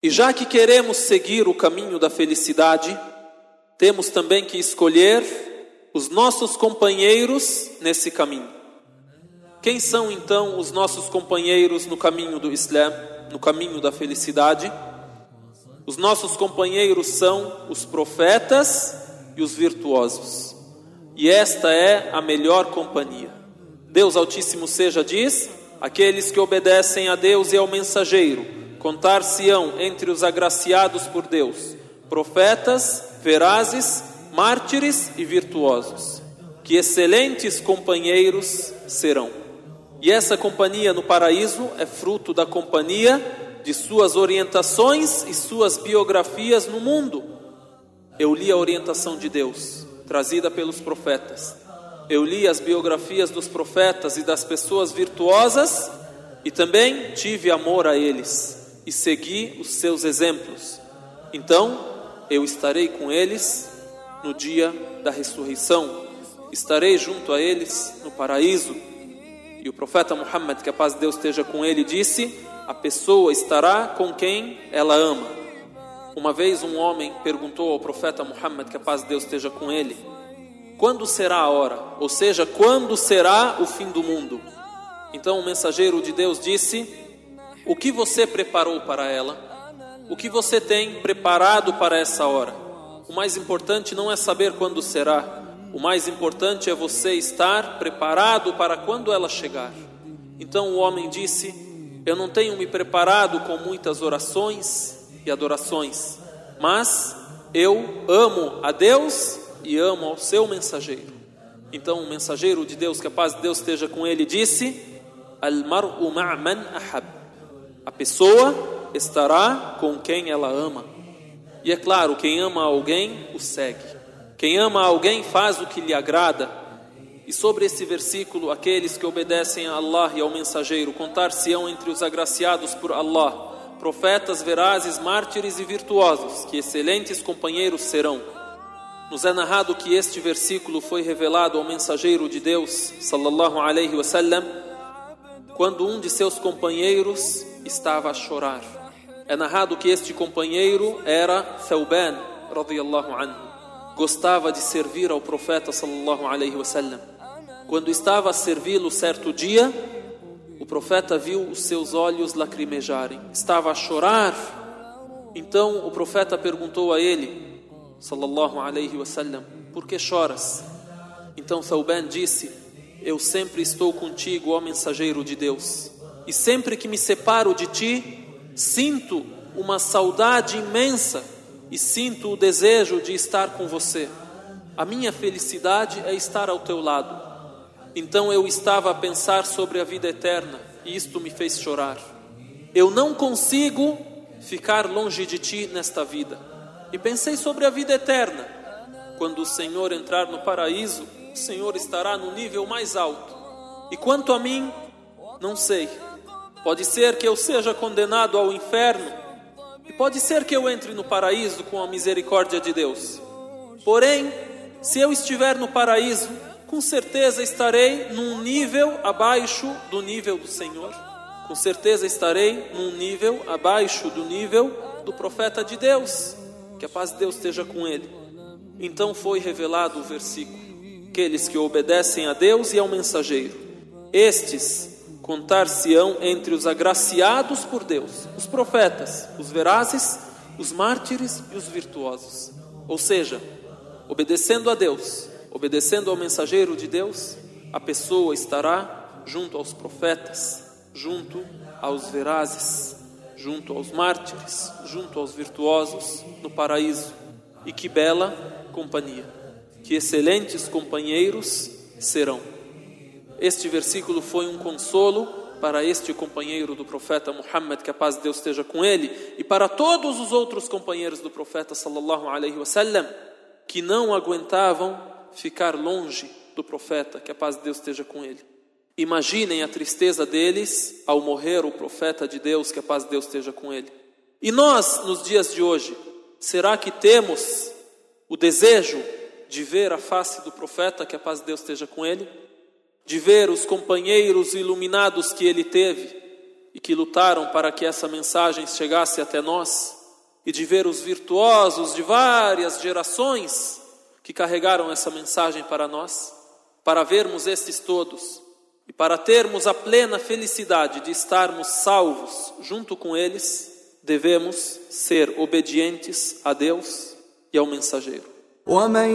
E já que queremos seguir o caminho da felicidade, temos também que escolher os nossos companheiros nesse caminho. Quem são então os nossos companheiros no caminho do Islã, no caminho da felicidade? Os nossos companheiros são os profetas e os virtuosos. E esta é a melhor companhia. Deus Altíssimo seja diz: aqueles que obedecem a Deus e ao mensageiro contar-se-ão entre os agraciados por Deus, profetas, verazes, mártires e virtuosos, que excelentes companheiros serão. E essa companhia no paraíso é fruto da companhia de suas orientações e suas biografias no mundo. Eu li a orientação de Deus, trazida pelos profetas. Eu li as biografias dos profetas e das pessoas virtuosas e também tive amor a eles e segui os seus exemplos. Então eu estarei com eles no dia da ressurreição, estarei junto a eles no paraíso. E o profeta Muhammad, que a paz de Deus esteja com ele, disse: A pessoa estará com quem ela ama. Uma vez um homem perguntou ao profeta Muhammad, que a paz de Deus esteja com ele, quando será a hora? Ou seja, quando será o fim do mundo? Então o mensageiro de Deus disse: o que você preparou para ela? O que você tem preparado para essa hora? O mais importante não é saber quando será, o mais importante é você estar preparado para quando ela chegar. Então o homem disse: Eu não tenho me preparado com muitas orações e adorações, mas eu amo a Deus e amo ao seu mensageiro. Então o mensageiro de Deus, que a paz de Deus esteja com ele, disse: Al-mar'u ma'man ahab. A pessoa estará com quem ela ama. E é claro, quem ama alguém o segue. Quem ama alguém faz o que lhe agrada. E sobre esse versículo, aqueles que obedecem a Allah e ao mensageiro contar-se-ão entre os agraciados por Allah, profetas verazes, mártires e virtuosos, que excelentes companheiros serão. Nos é narrado que este versículo foi revelado ao mensageiro de Deus, sallallahu alaihi wasallam, quando um de seus companheiros estava a chorar. É narrado que este companheiro era Thauban, radiyallahu anhu. Gostava de servir ao profeta sallallahu alaihi wasallam. Quando estava a servi-lo certo dia, o profeta viu os seus olhos lacrimejarem. Estava a chorar. Então o profeta perguntou a ele, sallallahu alaihi wasallam, por que choras? Então Thauban disse: Eu sempre estou contigo, ó mensageiro de Deus. E sempre que me separo de ti, sinto uma saudade imensa e sinto o desejo de estar com você. A minha felicidade é estar ao teu lado. Então eu estava a pensar sobre a vida eterna e isto me fez chorar. Eu não consigo ficar longe de ti nesta vida. E pensei sobre a vida eterna. Quando o Senhor entrar no paraíso, o Senhor estará no nível mais alto. E quanto a mim, não sei. Pode ser que eu seja condenado ao inferno, e pode ser que eu entre no paraíso com a misericórdia de Deus. Porém, se eu estiver no paraíso, com certeza estarei num nível abaixo do nível do Senhor. Com certeza estarei num nível abaixo do nível do profeta de Deus. Que a paz de Deus esteja com ele. Então foi revelado o versículo: aqueles que obedecem a Deus e ao mensageiro, estes contar-se-ão entre os agraciados por Deus, os profetas, os verazes, os mártires e os virtuosos. Ou seja, obedecendo a Deus, obedecendo ao mensageiro de Deus, a pessoa estará junto aos profetas, junto aos verazes, junto aos mártires, junto aos virtuosos no paraíso. E que bela companhia, que excelentes companheiros serão. Este versículo foi um consolo para este companheiro do profeta Muhammad, que a paz de Deus esteja com ele, e para todos os outros companheiros do profeta sallallahu alaihi wasallam, que não aguentavam ficar longe do profeta, que a paz de Deus esteja com ele. Imaginem a tristeza deles ao morrer o profeta de Deus, que a paz de Deus esteja com ele. E nós, nos dias de hoje, será que temos o desejo de ver a face do profeta, que a paz de Deus esteja com ele? De ver os companheiros iluminados que ele teve e que lutaram para que essa mensagem chegasse até nós, e de ver os virtuosos de várias gerações que carregaram essa mensagem para nós, para vermos estes todos e para termos a plena felicidade de estarmos salvos junto com eles, devemos ser obedientes a Deus e ao mensageiro. ومن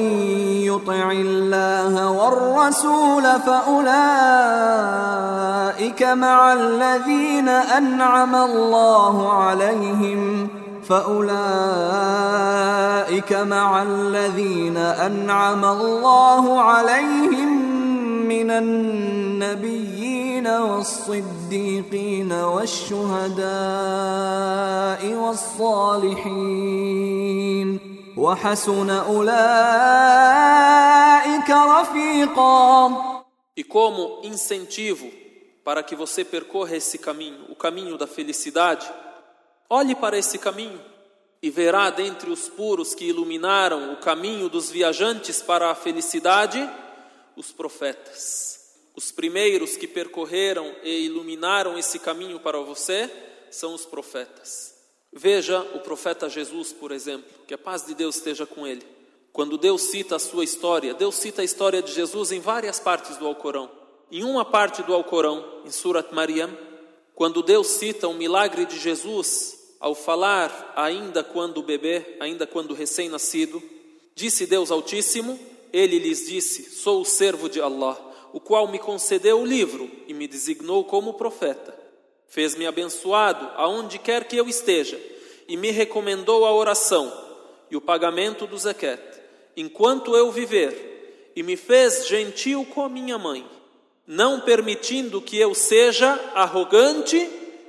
يطع الله والرسول فأولئك مع الذين أنعم الله عليهم فأولئك مع الذين أنعم الله عليهم من النبيين والصديقين والشهداء والصالحين. E como incentivo para que você percorra esse caminho, o caminho da felicidade, olhe para esse caminho e verá dentre os puros que iluminaram o caminho dos viajantes para a felicidade os profetas. Os primeiros que percorreram e iluminaram esse caminho para você são os profetas. Veja o profeta Jesus, por exemplo, que a paz de Deus esteja com ele. Quando Deus cita a sua história, Deus cita a história de Jesus em várias partes do Alcorão. Em uma parte do Alcorão, em Surat Maryam, quando Deus cita o milagre de Jesus, ao falar ainda quando bebê, ainda quando recém-nascido, disse Deus Altíssimo, ele lhes disse: Sou o servo de Allah, o qual me concedeu o livro e me designou como profeta. Fez-me abençoado aonde quer que eu esteja e me recomendou a oração e o pagamento do zakat, enquanto eu viver, e me fez gentil com a minha mãe, não permitindo que eu seja arrogante,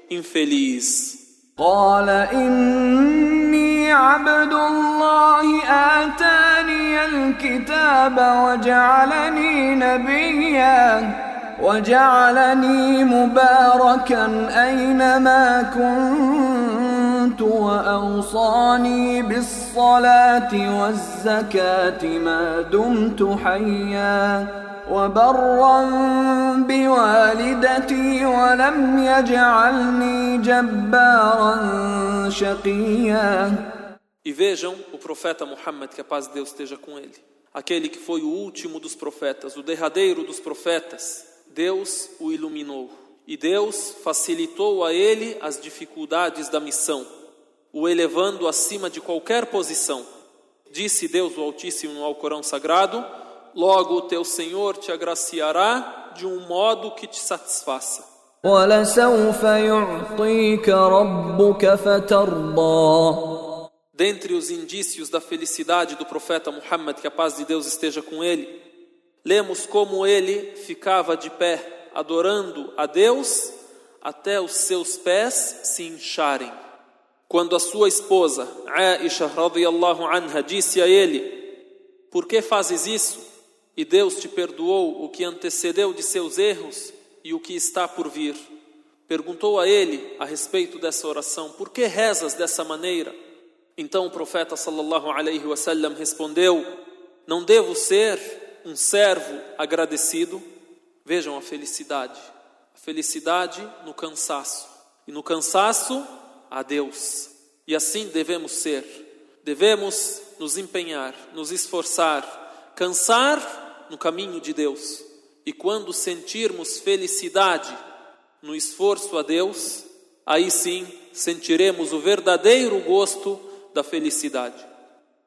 infeliz. قال إني عبد الله آتاني الكتاب وجعلني نبيا وجعلني مباركا أينما كنت وأوصاني بالصلاة والزكاة ما دمت حيا وبرا بوالدتي ولم يجعلني جبارا شقيا E vejam o profeta Muhammad, que a paz de Deus esteja com ele. Aquele que foi o último dos profetas, o derradeiro dos profetas, Deus o iluminou e Deus facilitou a ele as dificuldades da missão, o elevando acima de qualquer posição. Disse Deus o Altíssimo no Alcorão Sagrado: Logo o teu Senhor te agraciará de um modo que te satisfaça. Dentre os indícios da felicidade do profeta Muhammad, que a paz de Deus esteja com ele, lemos como ele ficava de pé, adorando a Deus, até os seus pés se incharem. Quando a sua esposa, Aisha radiyallahu anha, disse a ele: Por que fazes isso? E Deus te perdoou o que antecedeu de seus erros e o que está por vir. Perguntou a ele a respeito dessa oração: Por que rezas dessa maneira? Então o profeta sallallahu alaihi wasallam respondeu: Não devo ser um servo agradecido, vejam a felicidade. A felicidade no cansaço. E no cansaço, a Deus. E assim devemos ser. Devemos nos empenhar, nos esforçar, cansar no caminho de Deus. E quando sentirmos felicidade no esforço a Deus, aí sim sentiremos o verdadeiro gosto da felicidade.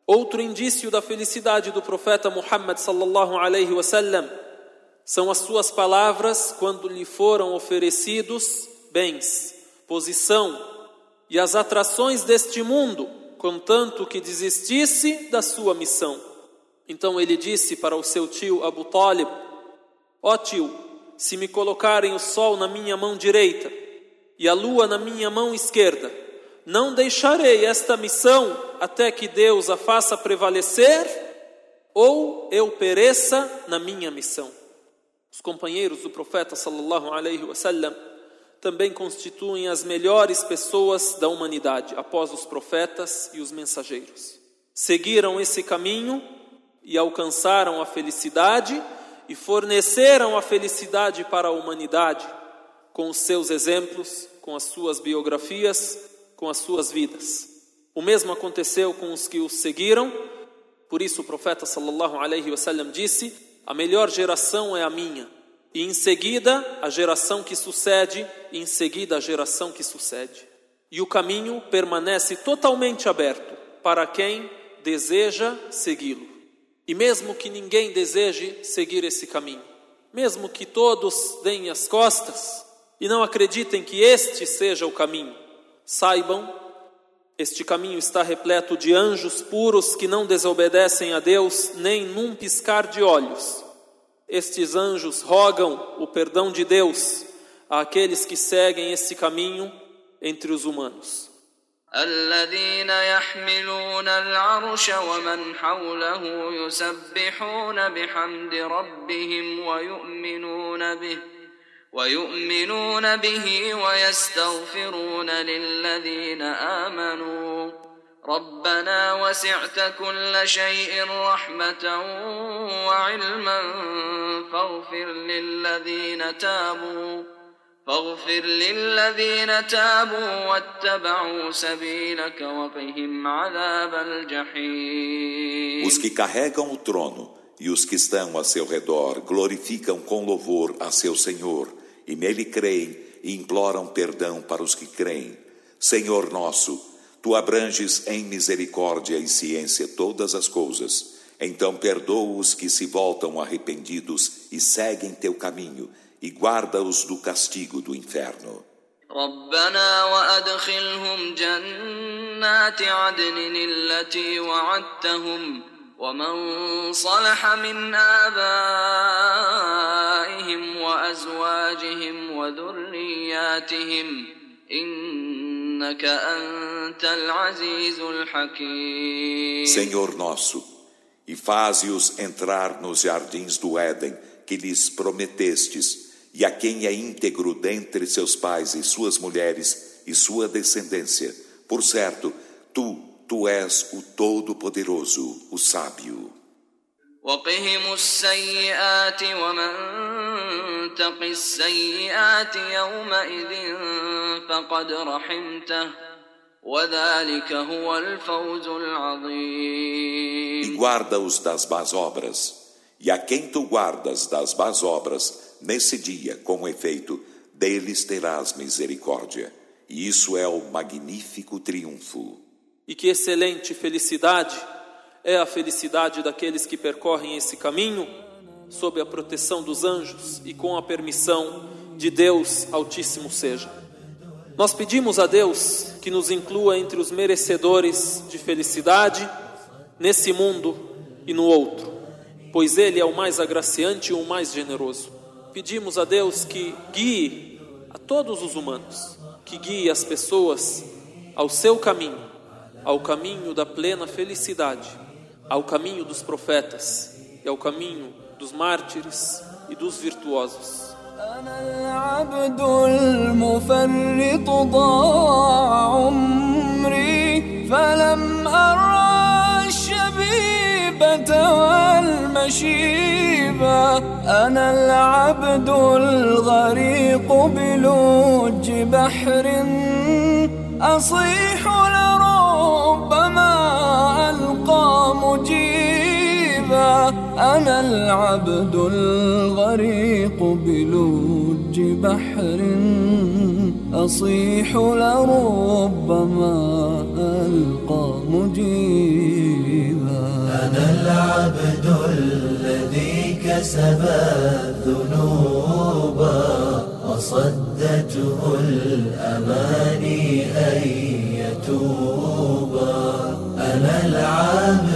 Outro indício da felicidade do profeta Muhammad sallallahu alaihi wasallam são as suas palavras quando lhe foram oferecidos bens, posição e as atrações deste mundo, contanto que desistisse da sua missão. Então ele disse para o seu tio Abu Talib: Ó oh tio, se me colocarem o sol na minha mão direita e a lua na minha mão esquerda, não deixarei esta missão até que Deus a faça prevalecer ou eu pereça na minha missão. Os companheiros do profeta sallallahu alaihi wasallam também constituem as melhores pessoas da humanidade após os profetas e os mensageiros. Seguiram esse caminho e alcançaram a felicidade e forneceram a felicidade para a humanidade com os seus exemplos, com as suas biografias, com as suas vidas. O mesmo aconteceu com os que os seguiram. Por isso o profeta sallallahu alaihi wasallam disse: "A melhor geração é a minha, e em seguida a geração que sucede, e em seguida a geração que sucede." E o caminho permanece totalmente aberto para quem deseja segui-lo. E mesmo que ninguém deseje seguir esse caminho, mesmo que todos deem as costas e não acreditem que este seja o caminho, saibam, este caminho está repleto de anjos puros que não desobedecem a Deus nem num piscar de olhos. Estes anjos rogam o perdão de Deus àqueles que seguem esse caminho entre os humanos. الذين يحملون العرش ومن حوله يسبحون بحمد ربهم ويؤمنون به ويؤمنون به ويستغفرون للذين آمنوا. ربنا وسعت كل شيء رحمة وعلما فاغفر للذين تابوا. فاغفر للذين تابوا واتبعوا سبيلك وقهم عذاب الجحيم. Os que carregam o trono e os que estão a seu redor glorificam com louvor a seu Senhor e nele creem e imploram perdão para os que creem. Senhor nosso, tu abranges em misericórdia e ciência todas as coisas. Então perdoa os que se voltam arrependidos e seguem teu caminho e guarda-os do castigo do inferno. ربنا وأدخلهم جنات عدن التي وعدتهم ومن صلح من آبائهم وأزواجهم وذرياتهم إنك أنت العزيز الحكيم Senhor nosso, e faze-os entrar nos jardins do Éden que lhes prometestes, e a quem é íntegro dentre seus pais e suas mulheres e sua descendência. Por certo, tu, tu és o Todo-Poderoso, o Sábio. وقهم السيئات ومن تق السيئات يومئذ فقد رحمته وذلك هو الفوز العظيم E guarda-os das más obras. E a quem tu guardas das más obras, nesse dia, com efeito, deles terás misericórdia. E isso é o magnífico triunfo. E que excelente felicidade é a felicidade daqueles que percorrem esse caminho sob a proteção dos anjos e com a permissão de Deus Altíssimo seja. Nós pedimos a Deus que nos inclua entre os merecedores de felicidade nesse mundo e no outro, pois Ele é o mais agraciante e o mais generoso. Pedimos a Deus que guie a todos os humanos, que guie as pessoas ao seu caminho, ao caminho da plena felicidade, ao caminho dos profetas e ao caminho dos mártires e dos virtuosos. أنا العبد المفرط ضاع عمري فلم أرى الشبيبة والمشيبة أنا العبد الغريق بلوج بحر أصيح لربما ألقى مجيبا أنا العبد الغريق بلوج بحر. أصيح لربما ألقى مجيبا. أنا العبد الذي كسب الذنوب. وصدته الأماني أن يتوبا أنا العبد